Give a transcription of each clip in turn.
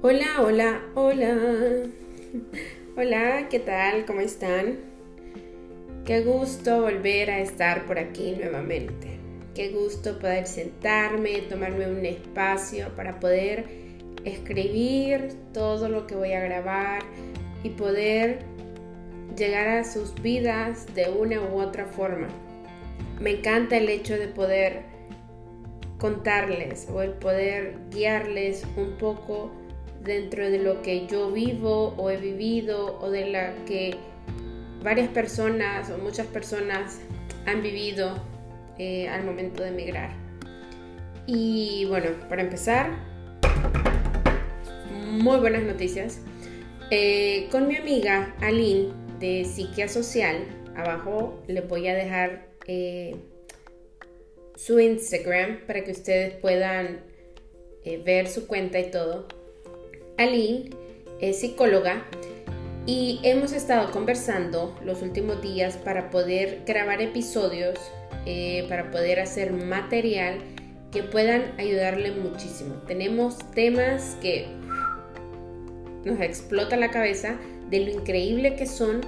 Hola, hola, hola. Hola, ¿qué tal? ¿Cómo están? Qué gusto volver a estar por aquí nuevamente. Qué gusto poder sentarme, tomarme un espacio para poder escribir todo lo que voy a grabar y poder llegar a sus vidas de una u otra forma. Me encanta el hecho de poder contarles o el poder guiarles un poco dentro de lo que yo vivo o he vivido o de la que varias personas o muchas personas han vivido eh, al momento de emigrar. Y bueno, para empezar, muy buenas noticias. Eh, con mi amiga Aline de Psiquia Social, abajo les voy a dejar eh, su Instagram para que ustedes puedan ver su cuenta y todo. Aline es psicóloga y hemos estado conversando los últimos días para poder grabar episodios, eh, para poder hacer material que puedan ayudarle muchísimo. Tenemos temas que nos explota la cabeza de lo increíble que son,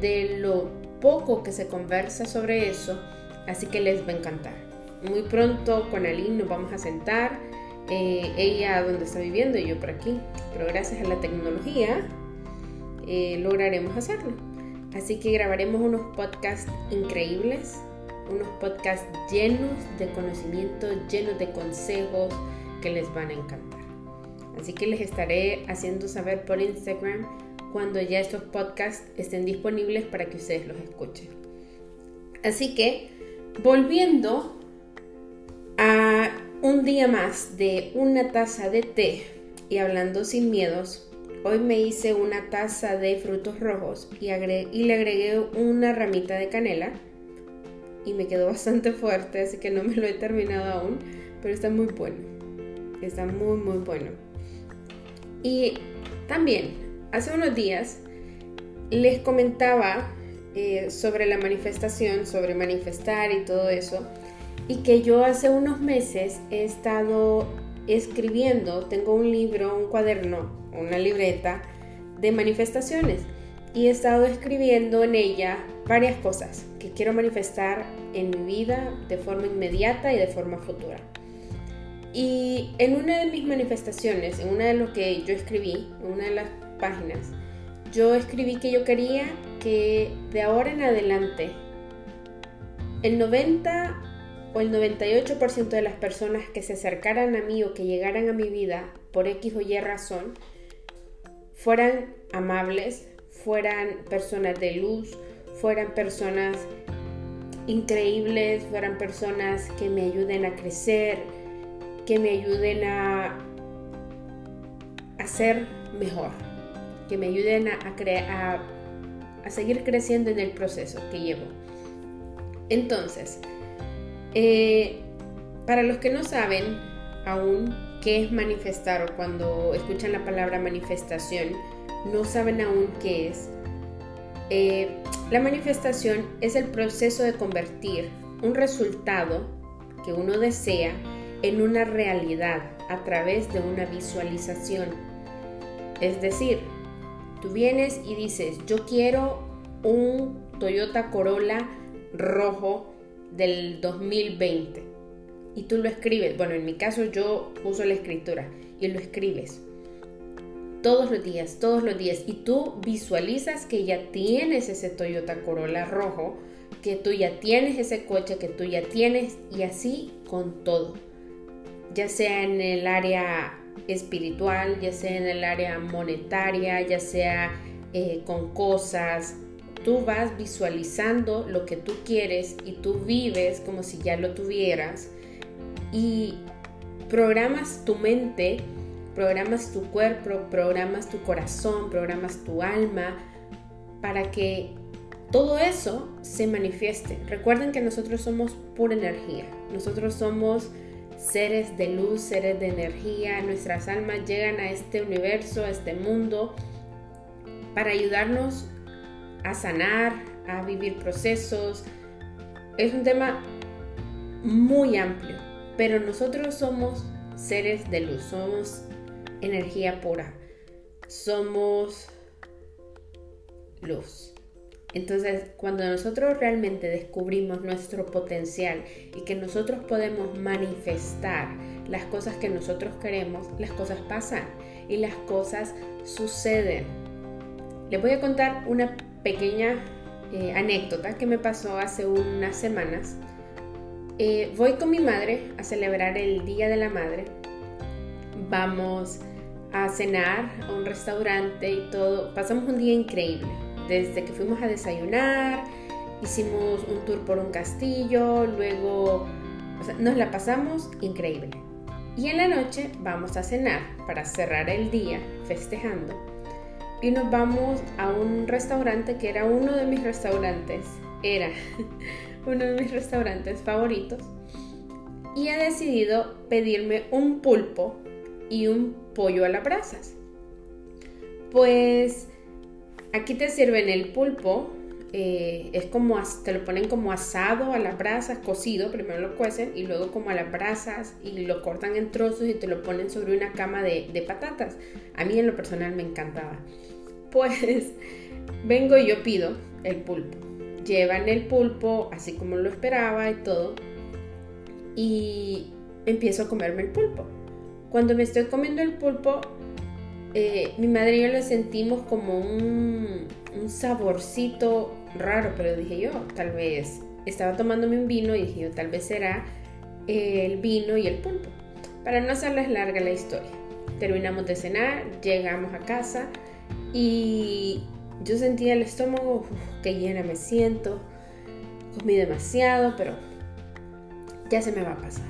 de lo poco que se conversa sobre eso, así que les va a encantar. Muy pronto con Aline nos vamos a sentar eh, ella donde está viviendo y yo por aquí. Pero gracias a la tecnología eh, lograremos hacerlo. Así que grabaremos unos podcasts increíbles, unos podcasts llenos de conocimiento, llenos de consejos que les van a encantar. Así que les estaré haciendo saber por Instagram cuando ya estos podcasts estén disponibles para que ustedes los escuchen. Así que, volviendo a un día más de una taza de té y hablando sin miedos, hoy me hice una taza de frutos rojos y, le agregué una ramita de canela y me quedó bastante fuerte, así que no me lo he terminado aún, pero está muy bueno. Está muy, muy bueno. Y también, hace unos días les comentaba eh, sobre la manifestación, sobre manifestar y todo eso y que yo hace unos meses he estado escribiendo, tengo un libro, un cuaderno, una libreta de manifestaciones y he estado escribiendo en ella varias cosas que quiero manifestar en mi vida de forma inmediata y de forma futura. Y en una de mis manifestaciones, en una de lo que yo escribí, en una de las páginas, yo escribí que yo quería que de ahora en adelante el 90 o el 98% de las personas que se acercaran a mí o que llegaran a mi vida por X o Y razón fueran amables, fueran personas de luz, fueran personas increíbles, fueran personas que me ayuden a crecer, que me ayuden a, a ser mejor, que me ayuden a, a, a seguir creciendo en el proceso que llevo. Entonces, eh, para los que no saben aún qué es manifestar o cuando escuchan la palabra manifestación, no saben aún qué es. Eh, la manifestación es el proceso de convertir un resultado que uno desea en una realidad a través de una visualización. Es decir, tú vienes y dices, yo quiero un Toyota Corolla rojo del 2020 y tú lo escribes, bueno, en mi caso yo uso la escritura y lo escribes todos los días, todos los días. Y tú visualizas que ya tienes ese Toyota Corolla rojo, que tú ya tienes ese coche, que tú ya tienes y así con todo, ya sea en el área espiritual, ya sea en el área monetaria, ya sea eh, con cosas, tú vas visualizando lo que tú quieres y tú vives como si ya lo tuvieras y programas tu mente, programas tu cuerpo, programas tu corazón, programas tu alma para que todo eso se manifieste. Recuerden que nosotros somos pura energía, nosotros somos seres de luz, seres de energía, nuestras almas llegan a este universo, a este mundo, para ayudarnos a sanar, a vivir procesos. Es un tema muy amplio, pero nosotros somos seres de luz, somos energía pura. Somos luz. Entonces, cuando nosotros realmente descubrimos nuestro potencial y que nosotros podemos manifestar las cosas que nosotros queremos, las cosas pasan y las cosas suceden. Les voy a contar una pequeña eh, anécdota que me pasó hace unas semanas. Eh, voy con mi madre a celebrar el Día de la Madre. Vamos a cenar a un restaurante y todo. Pasamos un día increíble desde que fuimos a desayunar, hicimos un tour por un castillo, luego nos la pasamos increíble. Y en la noche vamos a cenar para cerrar el día festejando. Y nos vamos a un restaurante que era uno de mis restaurantes, era uno de mis restaurantes favoritos. Y he decidido pedirme un pulpo y un pollo a las brasas. Pues Aquí te sirven el pulpo, eh, es como, te lo ponen como asado a las brasas, cocido, primero lo cuecen y luego como a las brasas y lo cortan en trozos y te lo ponen sobre una cama de, patatas. A mí en lo personal me encantaba. Pues vengo y yo pido el pulpo. Llevan el pulpo así como lo esperaba y todo. Y empiezo a comerme el pulpo. Cuando me estoy comiendo el pulpo, eh, mi madre y yo le sentimos como un, saborcito raro, pero dije yo, tal vez estaba tomándome un vino y dije yo, tal vez será el vino y el pulpo. Para no hacerles larga la historia, terminamos de cenar, llegamos a casa y yo sentía el estómago que llena me siento, comí demasiado, pero ya se me va a pasar.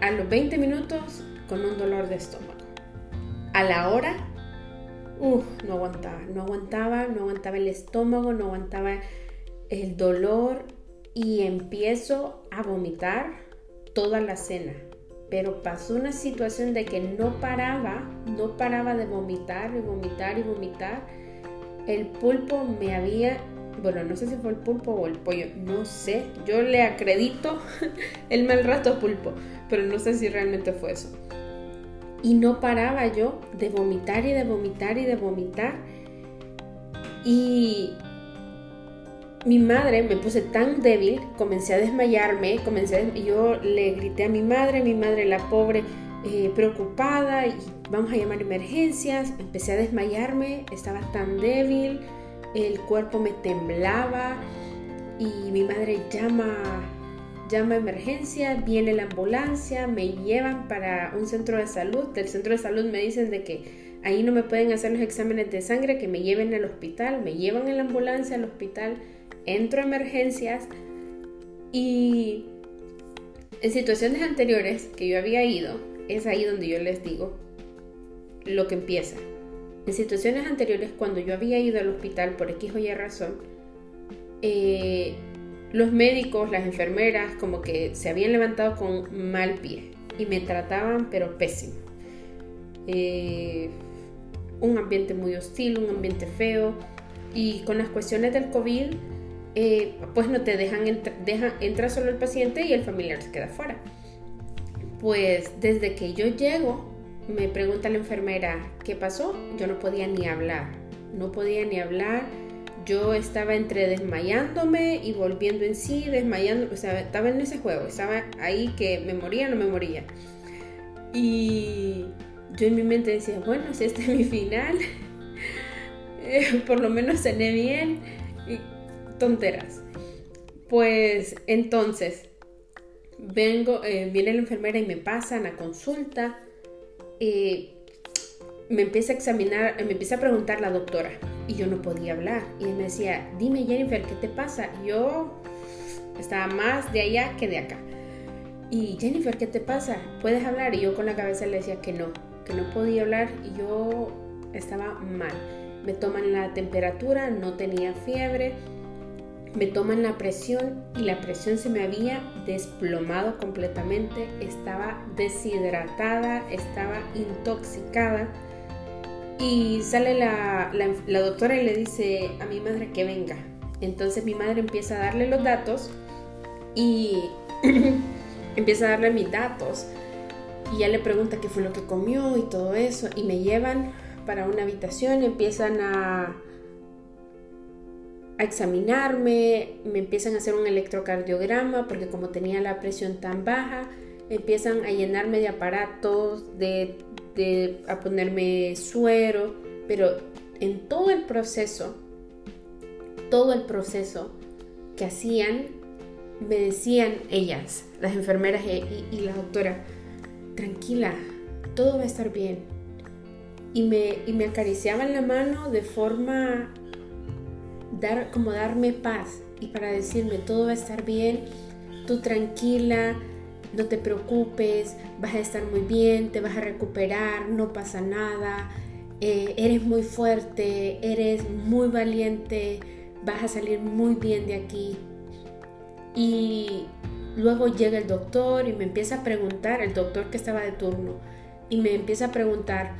A los 20 minutos con un dolor de estómago a la hora, no aguantaba, no aguantaba, no aguantaba el estómago, no aguantaba el dolor y empiezo a vomitar toda la cena. Pero pasó una situación de que no paraba, no paraba de vomitar y vomitar y vomitar. El pulpo me había, bueno, no sé si fue el pulpo o el pollo, no sé. Yo le acredito el mal rato pulpo, pero no sé si realmente fue eso. Y no paraba yo de vomitar y de vomitar y de vomitar. Y mi madre me puse tan débil, comencé a desmayarme, comencé yo le grité a mi madre, mi madre la pobre eh, preocupada vamos a llamar emergencias, empecé a desmayarme, estaba tan débil, el cuerpo me temblaba y mi madre llama llama emergencia, viene la ambulancia, me llevan para un centro de salud. Del centro de salud me dicen de que ahí no me pueden hacer los exámenes de sangre, que me lleven al hospital, me llevan en la ambulancia al hospital, entro a emergencias y en situaciones anteriores que yo había ido, es ahí donde yo les digo lo que empieza. En situaciones anteriores, cuando yo había ido al hospital por X o Y razón, eh, los médicos, las enfermeras, como que se habían levantado con mal pie y me trataban pero pésimo. Eh, un ambiente muy hostil, un ambiente feo y con las cuestiones del COVID, eh, pues no te dejan, deja, entra solo el paciente y el familiar se queda fuera. Pues desde que yo llego, me pregunta la enfermera, ¿qué pasó? Yo no podía ni hablar, no podía ni hablar yo estaba entre desmayándome y volviendo en sí, desmayando, o sea, estaba en ese juego, estaba ahí que me moría o no me moría. Y yo en mi mente decía, bueno, si este es mi final, eh, por lo menos cené bien y tonteras. Pues entonces, vengo, eh, viene la enfermera y me pasan a consulta. y me empieza a examinar, me empieza a preguntar la doctora, y yo no podía hablar. Y él me decía, dime Jennifer, ¿qué te pasa? Yo estaba más de allá que de acá. Y Jennifer, ¿qué te pasa? ¿Puedes hablar? Y yo con la cabeza le decía que no, que no podía hablar y yo estaba mal. Me toman la temperatura, no tenía fiebre, me toman la presión y la presión se me había desplomado completamente, estaba deshidratada, estaba intoxicada y sale la, doctora y le dice a mi madre que venga. Entonces mi madre empieza a darle los datos y empieza a darle mis datos. y ya le pregunta qué fue lo que comió y todo eso. Y me llevan para una habitación empiezan a, a examinarme, me empiezan a hacer un electrocardiograma porque como tenía la presión tan baja, empiezan a llenarme de aparatos, de, de a ponerme suero, pero en todo el proceso, todo el proceso que hacían, me decían ellas, las enfermeras y, la doctora, tranquila, todo va a estar bien. Y me, y me acariciaban la mano de forma dar, como darme paz y para decirme todo va a estar bien, tú tranquila, no te preocupes, vas a estar muy bien, te vas a recuperar, no pasa nada, eh, eres muy fuerte, eres muy valiente, vas a salir muy bien de aquí. Y luego llega el doctor y me empieza a preguntar, el doctor que estaba de turno, y me empieza a preguntar,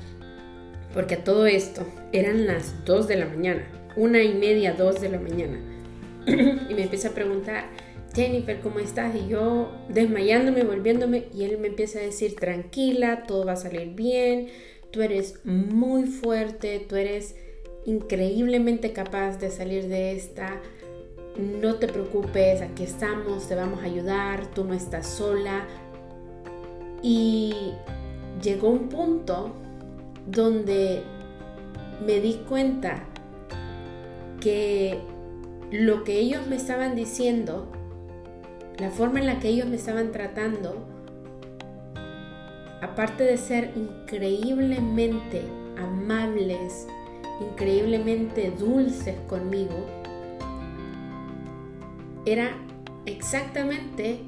porque a todo esto eran las 2 de la mañana, una y media, 2 de la mañana, y me empieza a preguntar, Jennifer, ¿cómo estás? Y yo desmayándome, volviéndome, y él me empieza a decir, tranquila, todo va a salir bien, tú eres muy fuerte, tú eres increíblemente capaz de salir de esta. No te preocupes, aquí estamos, te vamos a ayudar, tú no estás sola. Y llegó un punto donde me di cuenta que lo que ellos me estaban diciendo, la forma en la que ellos me estaban tratando, aparte de ser increíblemente amables, increíblemente dulces conmigo, era exactamente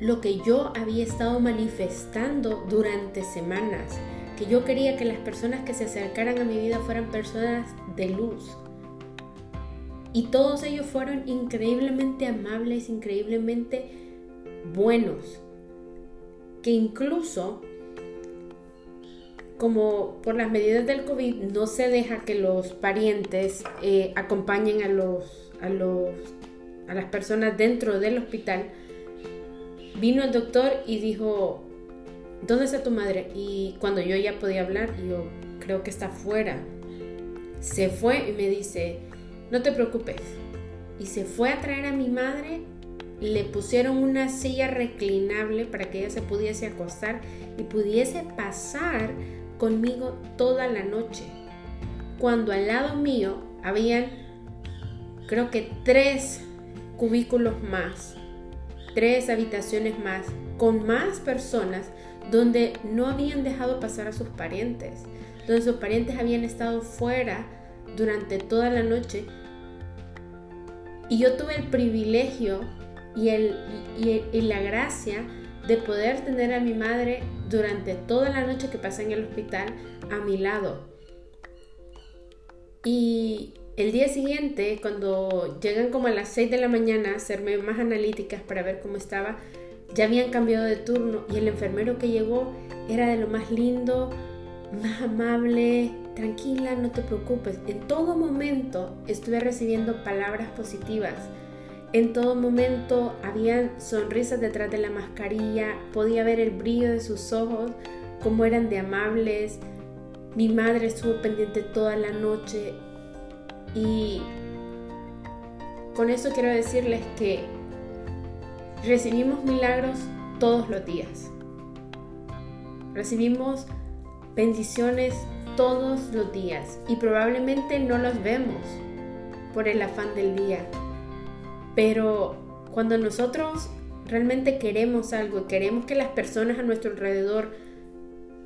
lo que yo había estado manifestando durante semanas, que yo quería que las personas que se acercaran a mi vida fueran personas de luz. Y todos ellos fueron increíblemente amables, increíblemente buenos, que incluso como por las medidas del COVID no se deja que los parientes eh, acompañen a, los, a, los, a las personas dentro del hospital, vino el doctor y dijo, ¿dónde está tu madre? Y cuando yo ya podía hablar, yo creo que está afuera. Se fue y me dice, no te preocupes. Y se fue a traer a mi madre, le pusieron una silla reclinable para que ella se pudiese acostar y pudiese pasar conmigo toda la noche, cuando al lado mío habían creo que tres cubículos más, tres habitaciones más, con más personas donde no habían dejado pasar a sus parientes, donde sus parientes habían estado fuera durante toda la noche. Y yo tuve el privilegio y, el, y la gracia de poder tener a mi madre durante toda la noche que pasé en el hospital a mi lado. Y el día siguiente, cuando llegan como a las 6 de la mañana a hacerme más analíticas para ver cómo estaba, ya habían cambiado de turno y el enfermero que llegó era de lo más lindo, más amable, tranquila, no te preocupes. En todo momento estuve recibiendo palabras positivas en todo momento habían sonrisas detrás de la mascarilla, podía ver el brillo de sus ojos, como eran de amables. Mi madre estuvo pendiente toda la noche y con eso quiero decirles que recibimos milagros todos los días. Recibimos bendiciones todos los días y probablemente no los vemos por el afán del día pero cuando nosotros realmente queremos algo y queremos que las personas a nuestro alrededor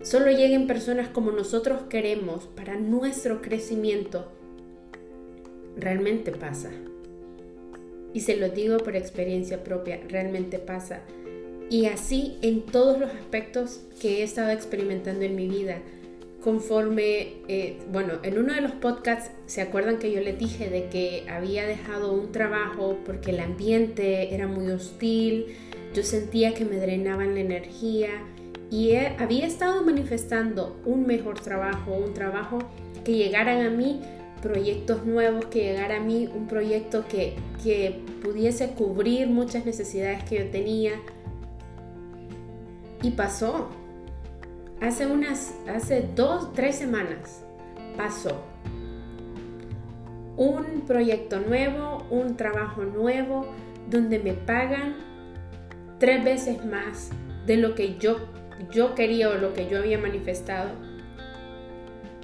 solo lleguen personas como nosotros queremos para nuestro crecimiento, realmente pasa. Y se lo digo por experiencia propia, realmente pasa. Y así en todos los aspectos que he estado experimentando en mi vida conforme, eh, bueno, en uno de los podcasts, ¿se acuerdan que yo les dije de que había dejado un trabajo porque el ambiente era muy hostil, yo sentía que me drenaban la energía y había estado manifestando un mejor trabajo, un trabajo que llegaran a mí proyectos nuevos, que llegara a mí un proyecto que, que pudiese cubrir muchas necesidades que yo tenía. Y pasó, hace unas, hace dos, tres semanas pasó un proyecto nuevo, un trabajo nuevo, donde me pagan tres veces más de lo que yo, yo quería o lo que yo había manifestado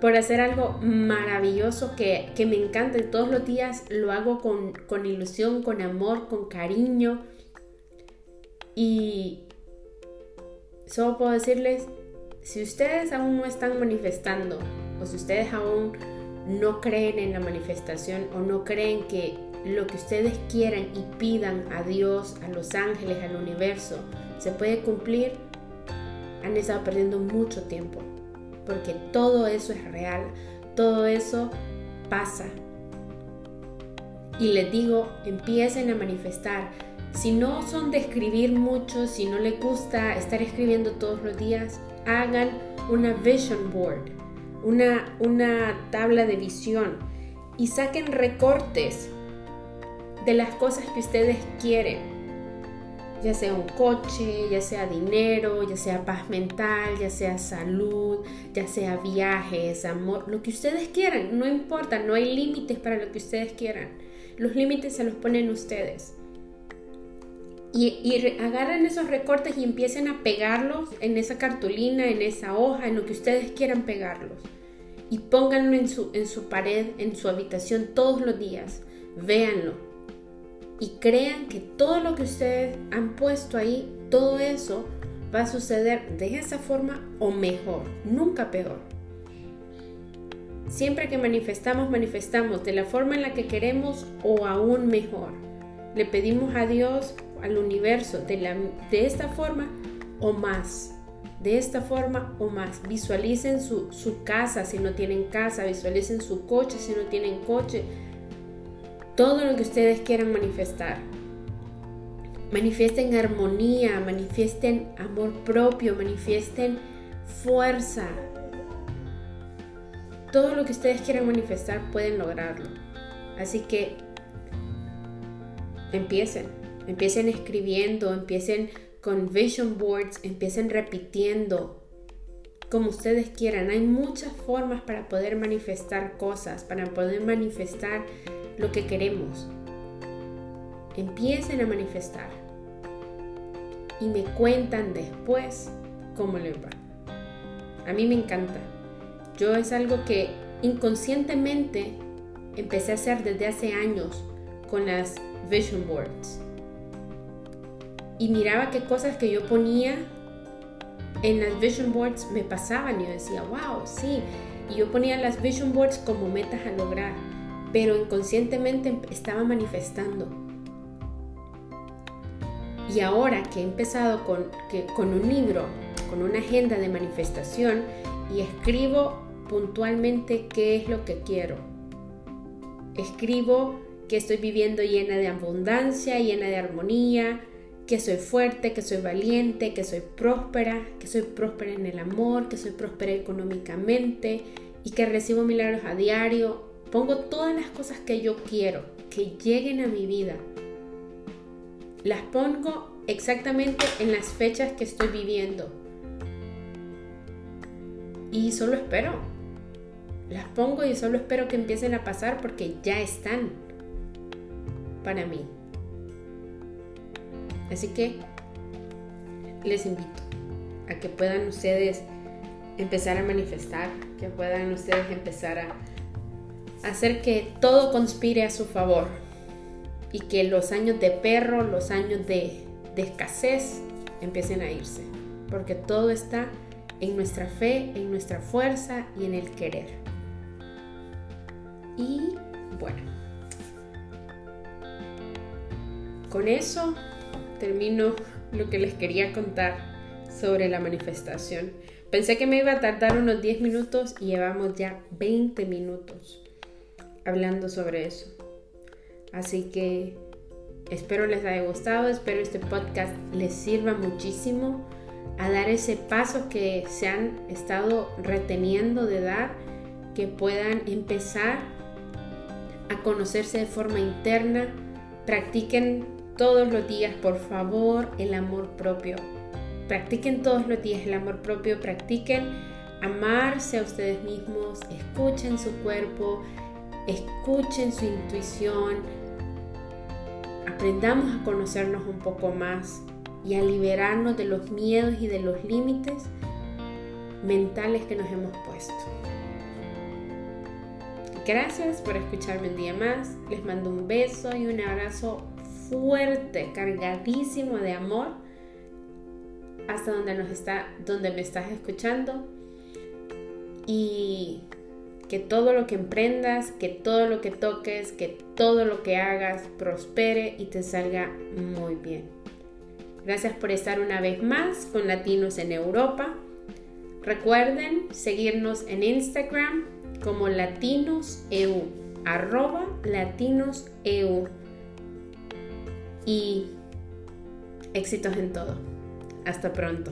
por hacer algo maravilloso que, me encanta y todos los días lo hago con, con ilusión, con amor, con cariño. Y solo puedo decirles, si ustedes aún no están manifestando o si ustedes aún no creen en la manifestación o no creen que lo que ustedes quieran y pidan a Dios, a los ángeles, al universo, se puede cumplir, han estado perdiendo mucho tiempo. Porque todo eso es real, todo eso pasa. Y les digo, empiecen a manifestar. Si no son de escribir mucho, si no les gusta estar escribiendo todos los días, hagan una vision board, una, una tabla de visión y saquen recortes de las cosas que ustedes quieren, ya sea un coche, ya sea dinero, ya sea paz mental, ya sea salud, ya sea viajes, amor, lo que ustedes quieran, no importa, no hay límites para lo que ustedes quieran. Los límites se los ponen ustedes y, agarren esos recortes y empiecen a pegarlos en esa cartulina, en esa hoja, en lo que ustedes quieran pegarlos. Y pónganlo en su, en su pared, en su habitación todos los días. Véanlo. Y crean que todo lo que ustedes han puesto ahí, todo eso va a suceder de esa forma o mejor, nunca peor. Siempre que manifestamos, manifestamos de la forma en la que queremos o aún mejor. Le pedimos a Dios al universo de, la, de esta forma o más. De esta forma o más. Visualicen su, su casa si no tienen casa, visualicen su coche si no tienen coche. Todo lo que ustedes quieran manifestar. Manifiesten armonía, manifiesten amor propio, manifiesten fuerza. Todo lo que ustedes quieran manifestar pueden lograrlo. Así que empiecen. Empiecen escribiendo, empiecen con vision boards, empiecen repitiendo como ustedes quieran. Hay muchas formas para poder manifestar cosas, para poder manifestar lo que queremos. Empiecen a manifestar y me cuentan después cómo les va. A mí me encanta. Yo es algo que inconscientemente empecé a hacer desde hace años con las vision boards y miraba qué cosas que yo ponía en las vision boards me pasaban yo decía, wow, sí. Y yo ponía las vision boards como metas a lograr, pero inconscientemente estaba manifestando. Y ahora que he empezado con, que, con un libro, con una agenda de manifestación y escribo puntualmente qué es lo que quiero. Escribo que estoy viviendo llena de abundancia, llena de armonía, que soy fuerte, que soy valiente, que soy próspera, que soy próspera en el amor, que soy próspera económicamente y que recibo milagros a diario. Pongo todas las cosas que yo quiero que lleguen a mi vida. Las pongo exactamente en las fechas que estoy viviendo. Y solo espero. Las pongo y solo espero que empiecen a pasar porque ya están para mí. Así que les invito a que puedan ustedes empezar a manifestar, que puedan ustedes empezar a hacer que todo conspire a su favor y que los años de perro, los años de, escasez empiecen a irse, porque todo está en nuestra fe, en nuestra fuerza y en el querer. Y bueno, con eso termino lo que les quería contar sobre la manifestación. Pensé que me iba a tardar unos 10 minutos y llevamos ya 20 minutos hablando sobre eso. Así que espero les haya gustado, espero este podcast les sirva muchísimo a dar ese paso que se han estado reteniendo de dar, que puedan empezar a conocerse de forma interna, practiquen todos los días, por favor, el amor propio. practiquen todos los días el amor propio, practiquen amarse a ustedes mismos, escuchen su cuerpo, escuchen su intuición, aprendamos a conocernos un poco más y a liberarnos de los miedos y de los límites mentales que nos hemos puesto. Gracias por escucharme un día más. Les mando un beso y un abrazo fuerte, cargadísimo de amor hasta donde nos está donde me estás escuchando y que todo lo que emprendas, que todo lo que toques, que todo lo que hagas prospere y te salga muy bien. Gracias por estar una vez más con Latinos en Europa. Recuerden seguirnos en Instagram como latinoseu, arroba latinoseu. Y éxitos en todo. Hasta pronto.